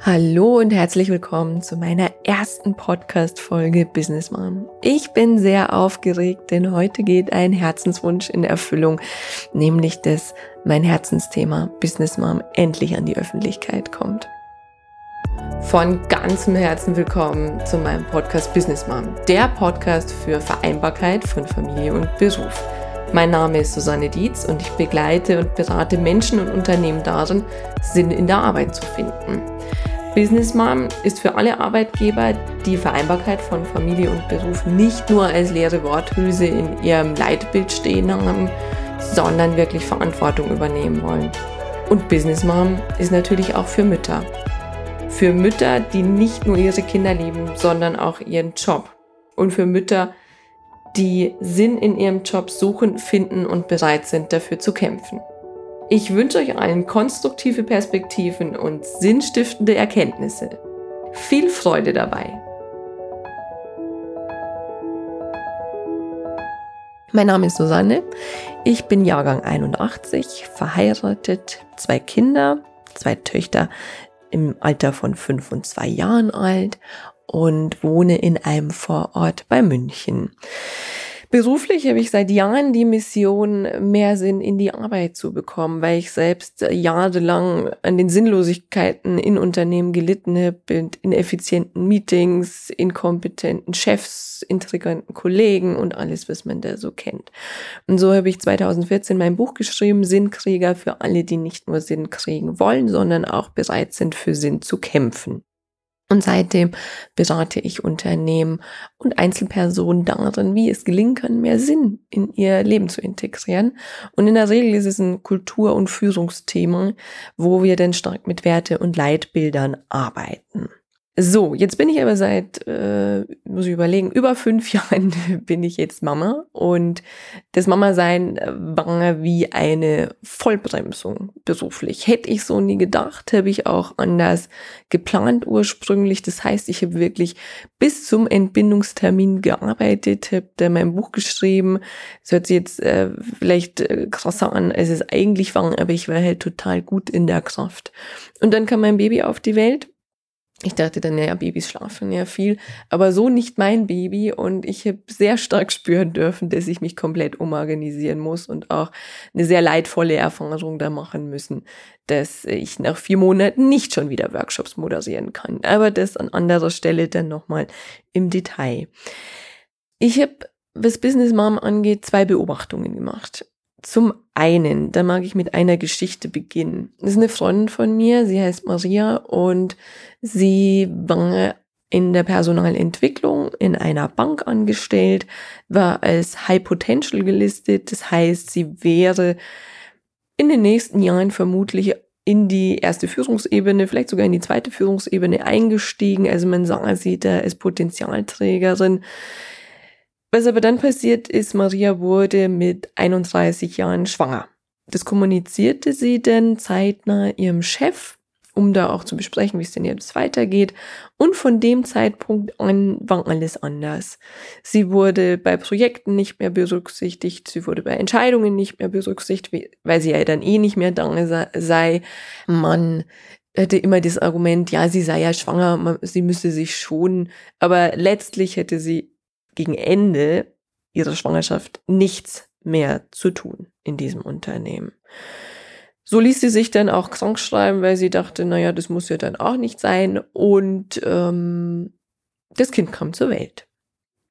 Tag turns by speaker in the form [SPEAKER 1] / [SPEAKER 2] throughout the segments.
[SPEAKER 1] Hallo und herzlich willkommen zu meiner ersten Podcast-Folge Business Mom. Ich bin sehr aufgeregt, denn heute geht ein Herzenswunsch in Erfüllung, nämlich dass mein Herzensthema Business Mom endlich an die Öffentlichkeit kommt. Von ganzem Herzen willkommen zu meinem Podcast Business Mom, der Podcast für Vereinbarkeit von Familie und Beruf. Mein Name ist Susanne Dietz und ich begleite und berate Menschen und Unternehmen darin, Sinn in der Arbeit zu finden. Business Mom ist für alle Arbeitgeber die Vereinbarkeit von Familie und Beruf nicht nur als leere Worthülse in ihrem Leitbild stehen haben, sondern wirklich Verantwortung übernehmen wollen. Und Business Mom ist natürlich auch für Mütter. Für Mütter, die nicht nur ihre Kinder lieben, sondern auch ihren Job. Und für Mütter, die Sinn in ihrem Job suchen, finden und bereit sind, dafür zu kämpfen. Ich wünsche euch allen konstruktive Perspektiven und sinnstiftende Erkenntnisse. Viel Freude dabei! Mein Name ist Susanne. Ich bin Jahrgang 81, verheiratet, zwei Kinder, zwei Töchter im Alter von fünf und zwei Jahren alt und wohne in einem Vorort bei München. Beruflich habe ich seit Jahren die Mission, mehr Sinn in die Arbeit zu bekommen, weil ich selbst jahrelang an den Sinnlosigkeiten in Unternehmen gelitten habe, in ineffizienten Meetings, inkompetenten Chefs, intriganten Kollegen und alles, was man da so kennt. Und so habe ich 2014 mein Buch geschrieben, Sinnkrieger für alle, die nicht nur Sinn kriegen wollen, sondern auch bereit sind, für Sinn zu kämpfen. Und seitdem berate ich Unternehmen und Einzelpersonen darin, wie es gelingen kann, mehr Sinn in ihr Leben zu integrieren. Und in der Regel ist es ein Kultur- und Führungsthema, wo wir dann stark mit Werte und Leitbildern arbeiten. So, jetzt bin ich aber seit, äh, muss ich überlegen, über fünf Jahren bin ich jetzt Mama und das Mama-Sein war wie eine Vollbremsung beruflich. Hätte ich so nie gedacht, habe ich auch anders geplant ursprünglich. Das heißt, ich habe wirklich bis zum Entbindungstermin gearbeitet, habe mein Buch geschrieben. Es hört sich jetzt äh, vielleicht äh, krasser an, als es eigentlich war, aber ich war halt total gut in der Kraft. Und dann kam mein Baby auf die Welt ich dachte dann, naja, Babys schlafen ja viel, aber so nicht mein Baby und ich habe sehr stark spüren dürfen, dass ich mich komplett umorganisieren muss und auch eine sehr leidvolle Erfahrung da machen müssen, dass ich nach vier Monaten nicht schon wieder Workshops moderieren kann. Aber das an anderer Stelle dann nochmal im Detail. Ich habe, was Business Mom angeht, zwei Beobachtungen gemacht. Zum einen, da mag ich mit einer Geschichte beginnen. Das ist eine Freundin von mir, sie heißt Maria und sie war in der Personalentwicklung in einer Bank angestellt, war als High Potential gelistet. Das heißt, sie wäre in den nächsten Jahren vermutlich in die erste Führungsebene, vielleicht sogar in die zweite Führungsebene eingestiegen. Also man sah sie da als Potenzialträgerin. Was aber dann passiert ist, Maria wurde mit 31 Jahren schwanger. Das kommunizierte sie denn zeitnah ihrem Chef, um da auch zu besprechen, wie es denn jetzt weitergeht. Und von dem Zeitpunkt an war alles anders. Sie wurde bei Projekten nicht mehr berücksichtigt, sie wurde bei Entscheidungen nicht mehr berücksichtigt, weil sie ja dann eh nicht mehr da sei. Man hätte immer das Argument, ja, sie sei ja schwanger, sie müsse sich schonen. Aber letztlich hätte sie gegen Ende ihrer Schwangerschaft nichts mehr zu tun in diesem Unternehmen. So ließ sie sich dann auch krank schreiben, weil sie dachte, naja, das muss ja dann auch nicht sein. Und ähm, das Kind kam zur Welt.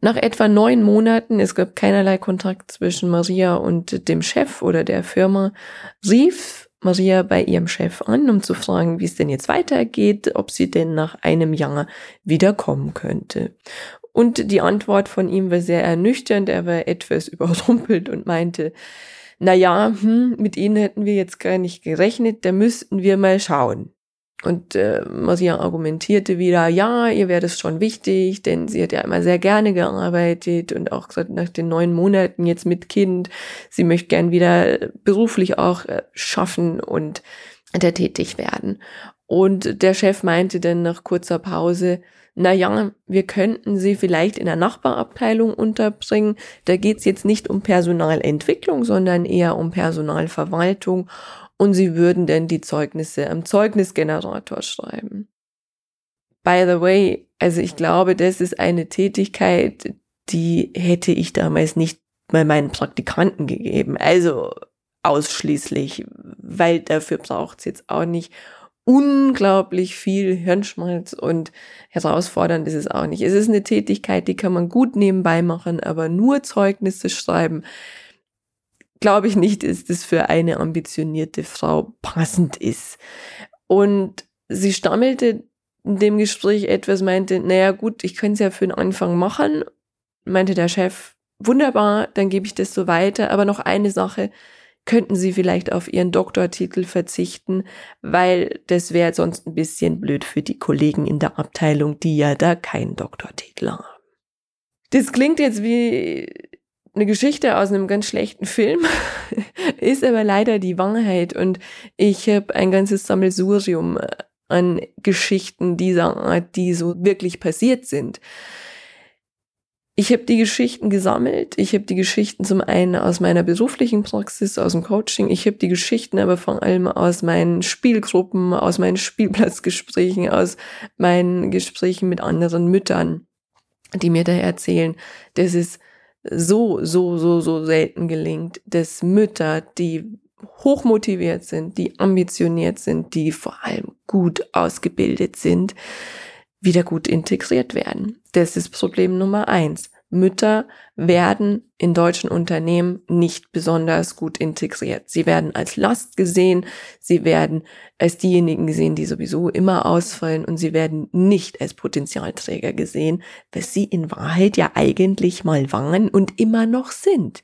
[SPEAKER 1] Nach etwa neun Monaten, es gab keinerlei Kontakt zwischen Maria und dem Chef oder der Firma, rief Maria bei ihrem Chef an, um zu fragen, wie es denn jetzt weitergeht, ob sie denn nach einem Jahr wiederkommen könnte. Und die Antwort von ihm war sehr ernüchternd. Er war etwas überrumpelt und meinte, na ja, hm, mit Ihnen hätten wir jetzt gar nicht gerechnet, da müssten wir mal schauen. Und äh, Maria argumentierte wieder, ja, ihr wäre das schon wichtig, denn sie hat ja immer sehr gerne gearbeitet und auch gesagt, nach den neun Monaten jetzt mit Kind, sie möchte gern wieder beruflich auch äh, schaffen und da tätig werden. Und der Chef meinte dann nach kurzer Pause, na ja, wir könnten sie vielleicht in der Nachbarabteilung unterbringen. Da geht's jetzt nicht um Personalentwicklung, sondern eher um Personalverwaltung und sie würden dann die Zeugnisse am Zeugnisgenerator schreiben. by the way, also ich glaube, das ist eine Tätigkeit, die hätte ich damals nicht mal meinen Praktikanten gegeben. Also ausschließlich, weil dafür braucht es jetzt auch nicht unglaublich viel Hirnschmalz und herausfordernd ist es auch nicht. Es ist eine Tätigkeit, die kann man gut nebenbei machen, aber nur Zeugnisse schreiben, glaube ich nicht, ist es für eine ambitionierte Frau passend ist. Und sie stammelte in dem Gespräch etwas, meinte, naja gut, ich könnte es ja für den Anfang machen, meinte der Chef, wunderbar, dann gebe ich das so weiter, aber noch eine Sache, könnten Sie vielleicht auf Ihren Doktortitel verzichten, weil das wäre sonst ein bisschen blöd für die Kollegen in der Abteilung, die ja da keinen Doktortitel haben. Das klingt jetzt wie eine Geschichte aus einem ganz schlechten Film, ist aber leider die Wahrheit und ich habe ein ganzes Sammelsurium an Geschichten dieser Art, die so wirklich passiert sind ich habe die Geschichten gesammelt. Ich habe die Geschichten zum einen aus meiner beruflichen Praxis, aus dem Coaching. Ich habe die Geschichten aber vor allem aus meinen Spielgruppen, aus meinen Spielplatzgesprächen, aus meinen Gesprächen mit anderen Müttern, die mir da erzählen, dass es so, so, so, so selten gelingt, dass Mütter, die hochmotiviert sind, die ambitioniert sind, die vor allem gut ausgebildet sind, wieder gut integriert werden. Das ist Problem Nummer eins. Mütter werden in deutschen Unternehmen nicht besonders gut integriert. Sie werden als Last gesehen, sie werden als diejenigen gesehen, die sowieso immer ausfallen und sie werden nicht als Potenzialträger gesehen, was sie in Wahrheit ja eigentlich mal waren und immer noch sind.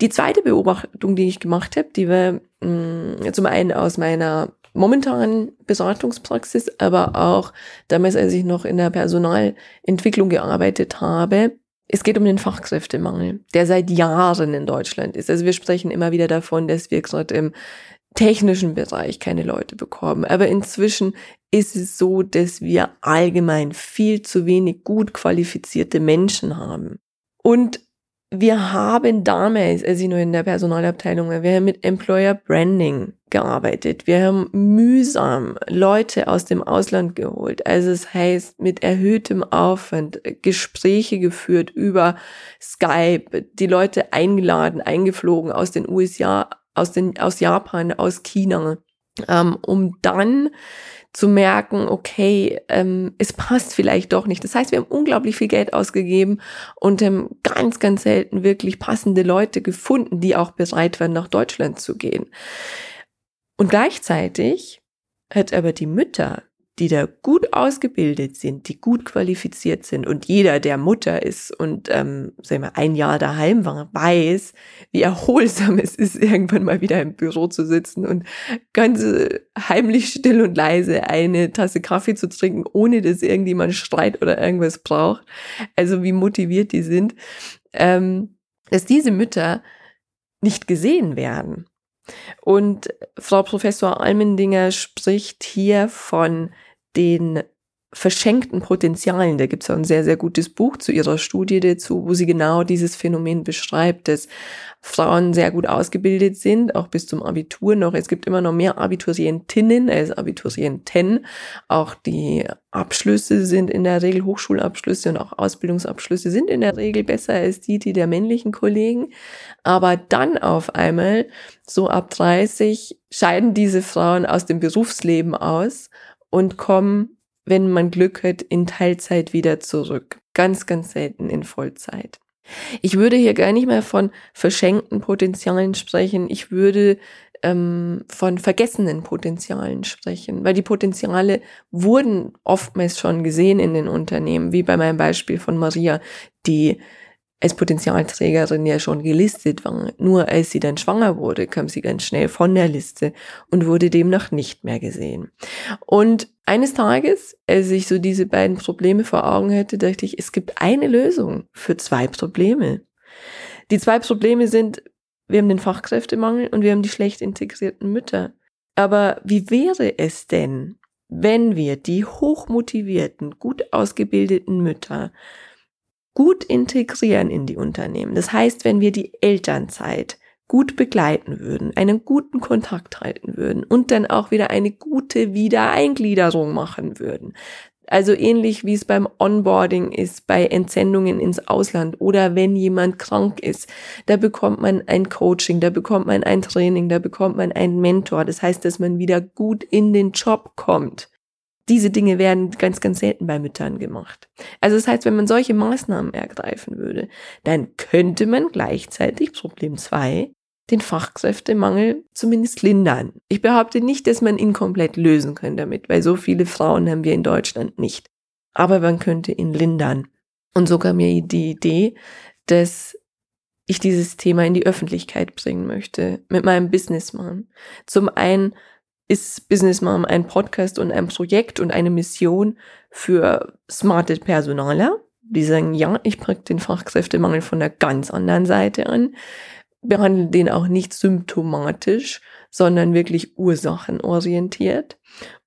[SPEAKER 1] Die zweite Beobachtung, die ich gemacht habe, die war mh, mm, zum einen aus meiner momentanen Beratungspraxis, aber auch damals, als ich noch in der Personalentwicklung gearbeitet habe. Es geht um den Fachkräftemangel, der seit Jahren in Deutschland ist. Also wir sprechen immer wieder davon, dass wir gerade im technischen Bereich keine Leute bekommen. Aber inzwischen ist es so, dass wir allgemein viel zu wenig gut qualifizierte Menschen haben. Und wir haben damals, als ich nur in der Personalabteilung war, wir haben mit Employer Branding gearbeitet. Wir haben mühsam Leute aus dem Ausland geholt. Also es heißt, mit erhöhtem Aufwand Gespräche geführt über Skype, die Leute eingeladen, eingeflogen aus den USA, aus den, aus Japan, aus China, um dann zu merken, okay, ähm, es passt vielleicht doch nicht. Das heißt, wir haben unglaublich viel Geld ausgegeben und haben ganz, ganz selten wirklich passende Leute gefunden, die auch bereit waren, nach Deutschland zu gehen. Und gleichzeitig hat aber die Mütter die da gut ausgebildet sind, die gut qualifiziert sind und jeder, der Mutter ist und ähm, sag mal, ein Jahr daheim war, weiß, wie erholsam es ist, irgendwann mal wieder im Büro zu sitzen und ganz äh, heimlich still und leise eine Tasse Kaffee zu trinken, ohne dass irgendjemand Streit oder irgendwas braucht. Also wie motiviert die sind, ähm, dass diese Mütter nicht gesehen werden. Und Frau Professor Almendinger spricht hier von den verschenkten Potenzialen. Da gibt es auch ein sehr, sehr gutes Buch zu ihrer Studie dazu, wo sie genau dieses Phänomen beschreibt, dass Frauen sehr gut ausgebildet sind, auch bis zum Abitur noch. Es gibt immer noch mehr Abiturientinnen als Abiturienten. Auch die Abschlüsse sind in der Regel Hochschulabschlüsse und auch Ausbildungsabschlüsse sind in der Regel besser als die, die der männlichen Kollegen. Aber dann auf einmal, so ab 30, scheiden diese Frauen aus dem Berufsleben aus und kommen, wenn man Glück hat, in Teilzeit wieder zurück. Ganz, ganz selten in Vollzeit. Ich würde hier gar nicht mehr von verschenkten Potenzialen sprechen. Ich würde ähm, von vergessenen Potenzialen sprechen, weil die Potenziale wurden oftmals schon gesehen in den Unternehmen, wie bei meinem Beispiel von Maria, die als Potenzialträgerin ja schon gelistet war. Nur als sie dann schwanger wurde, kam sie ganz schnell von der Liste und wurde demnach nicht mehr gesehen. Und eines Tages, als ich so diese beiden Probleme vor Augen hatte, dachte ich, es gibt eine Lösung für zwei Probleme. Die zwei Probleme sind, wir haben den Fachkräftemangel und wir haben die schlecht integrierten Mütter. Aber wie wäre es denn, wenn wir die hochmotivierten, gut ausgebildeten Mütter gut integrieren in die Unternehmen. Das heißt, wenn wir die Elternzeit gut begleiten würden, einen guten Kontakt halten würden und dann auch wieder eine gute Wiedereingliederung machen würden, Also ähnlich wie es beim Onboarding ist, bei Entsendungen ins Ausland oder wenn jemand krank ist, da bekommt man ein Coaching, da bekommt man ein Training, da bekommt man einen Mentor. Das heißt, dass man wieder gut in den Job kommt. Diese Dinge werden ganz, ganz selten bei Müttern gemacht. Also das heißt, wenn man solche Maßnahmen ergreifen würde, dann könnte man gleichzeitig Problem zwei den Fachkräftemangel zumindest lindern. Ich behaupte nicht, dass man ihn komplett lösen kann damit, weil so viele Frauen haben wir in Deutschland nicht. Aber man könnte ihn lindern. Und so kam mir die Idee, dass ich dieses Thema in die Öffentlichkeit bringen möchte mit meinem Business Mom. Zum einen ist Business Mom ein Podcast und ein Projekt und eine Mission für smarte Personaler, die sagen, ja, ich packe den Fachkräftemangel von der ganz anderen Seite an behandeln den auch nicht symptomatisch, sondern wirklich ursachenorientiert.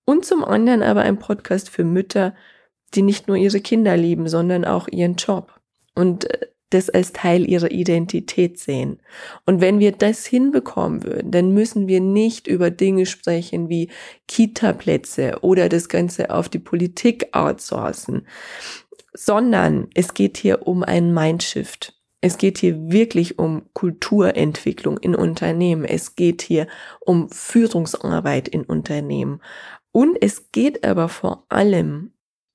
[SPEAKER 1] Und zum anderen aber ein Podcast für Mütter, die nicht nur ihre Kinder lieben, sondern auch ihren Job und äh, das als Teil ihrer Identität sehen. Und wenn wir das hinbekommen würden, dann müssen wir nicht über Dinge sprechen wie Kita-Plätze oder das Ganze auf die Politik outsourcen, sondern es geht hier um einen Mindshift. Es geht hier wirklich um Kulturentwicklung in Unternehmen. Es geht hier um Führungsarbeit in Unternehmen. Und es geht aber vor allem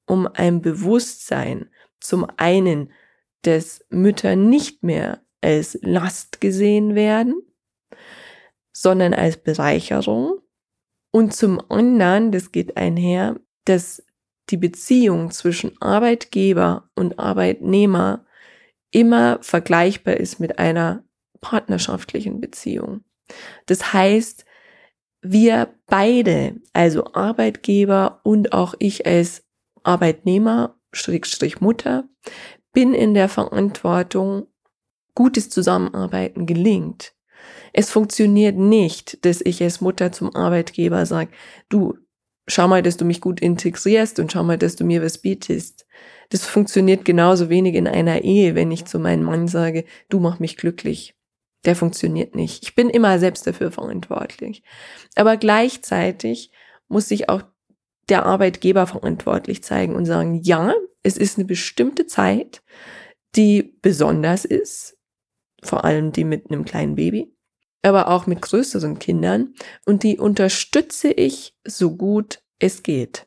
[SPEAKER 1] um ein Bewusstsein, zum einen, dass Mütter nicht mehr als Last gesehen werden, sondern als Bereicherung. Und zum anderen, das geht einher, dass die Beziehung zwischen Arbeitgeber und Arbeitnehmer immer vergleichbar ist mit einer partnerschaftlichen Beziehung. Das heißt, wir beide, also Arbeitgeber und auch ich als Arbeitnehmer, Schrägstrich Mutter, bin in der Verantwortung, gutes Zusammenarbeiten gelingt. Es funktioniert nicht, dass ich als Mutter zum Arbeitgeber sage, du, schau mal, dass du mich gut integrierst und schau mal, dass du mir was bietest. Das funktioniert genauso wenig in einer Ehe, wenn ich zu meinem Mann sage, du mach mich glücklich. Der funktioniert nicht. Ich bin immer selbst dafür verantwortlich. Aber gleichzeitig muss sich auch der Arbeitgeber verantwortlich zeigen und sagen, ja, es ist eine bestimmte Zeit, die besonders ist, vor allem die mit einem kleinen Baby, aber auch mit größeren Kindern und die unterstütze ich so gut es geht.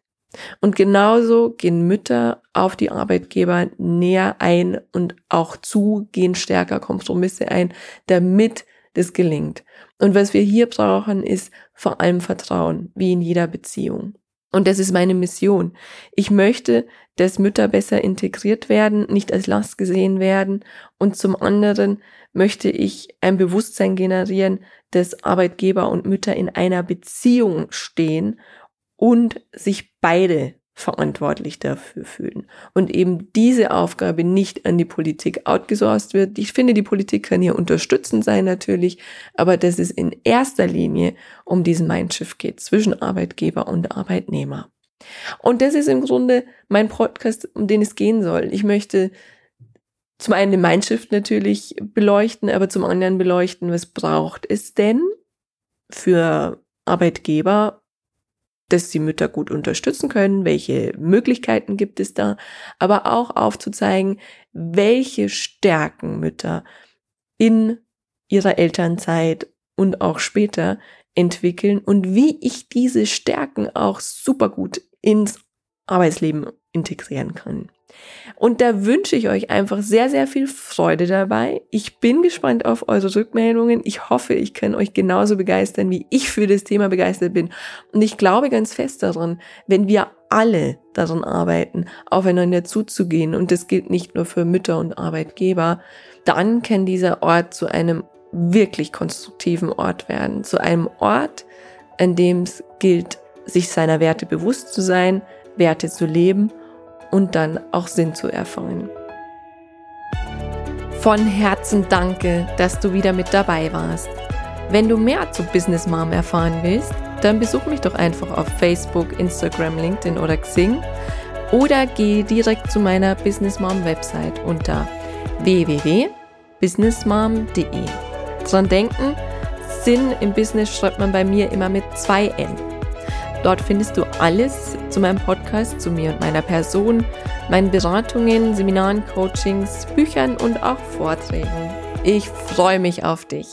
[SPEAKER 1] Und genauso gehen Mütter auf die Arbeitgeber näher ein und auch zu, gehen stärker Kompromisse ein, damit das gelingt. Und was wir hier brauchen, ist vor allem Vertrauen, wie in jeder Beziehung. Und das ist meine Mission. Ich möchte, dass Mütter besser integriert werden, nicht als Last gesehen werden. Und zum anderen möchte ich ein Bewusstsein generieren, dass Arbeitgeber und Mütter in einer Beziehung stehen und sich beide verantwortlich dafür fühlen. Und eben diese Aufgabe nicht an die Politik outgesourced wird. Ich finde, die Politik kann hier unterstützend sein natürlich, aber dass es in erster Linie um diesen Mindshift geht zwischen Arbeitgeber und Arbeitnehmer. Und das ist im Grunde mein Podcast, um den es gehen soll. Ich möchte zum einen den Mindshift natürlich beleuchten, aber zum anderen beleuchten, was braucht es denn für Arbeitgeber dass die Mütter gut unterstützen können, welche Möglichkeiten gibt es da, aber auch aufzuzeigen, welche Stärken Mütter in ihrer Elternzeit und auch später entwickeln und wie ich diese Stärken auch super gut ins Arbeitsleben integrieren kann. Und da wünsche ich euch einfach sehr, sehr viel Freude dabei. Ich bin gespannt auf eure Rückmeldungen. Ich hoffe, ich kann euch genauso begeistern, wie ich für das Thema begeistert bin. Und ich glaube ganz fest daran, wenn wir alle daran arbeiten, aufeinander zuzugehen, und das gilt nicht nur für Mütter und Arbeitgeber, dann kann dieser Ort zu einem wirklich konstruktiven Ort werden. Zu einem Ort, an dem es gilt, sich seiner Werte bewusst zu sein, Werte zu leben und dann auch Sinn zu erfahren. Von Herzen danke, dass du wieder mit dabei warst. Wenn du mehr zu Business Mom erfahren willst, dann besuch mich doch einfach auf Facebook, Instagram, LinkedIn oder Xing oder geh direkt zu meiner Business Mom Website unter www.businessmom.de. Dran denken, Sinn im Business schreibt man bei mir immer mit zwei N. Dort findest du alles zu meinem Podcast, zu mir und meiner Person, meinen Beratungen, Seminaren, Coachings, Büchern und auch Vorträgen. Ich freue mich auf dich.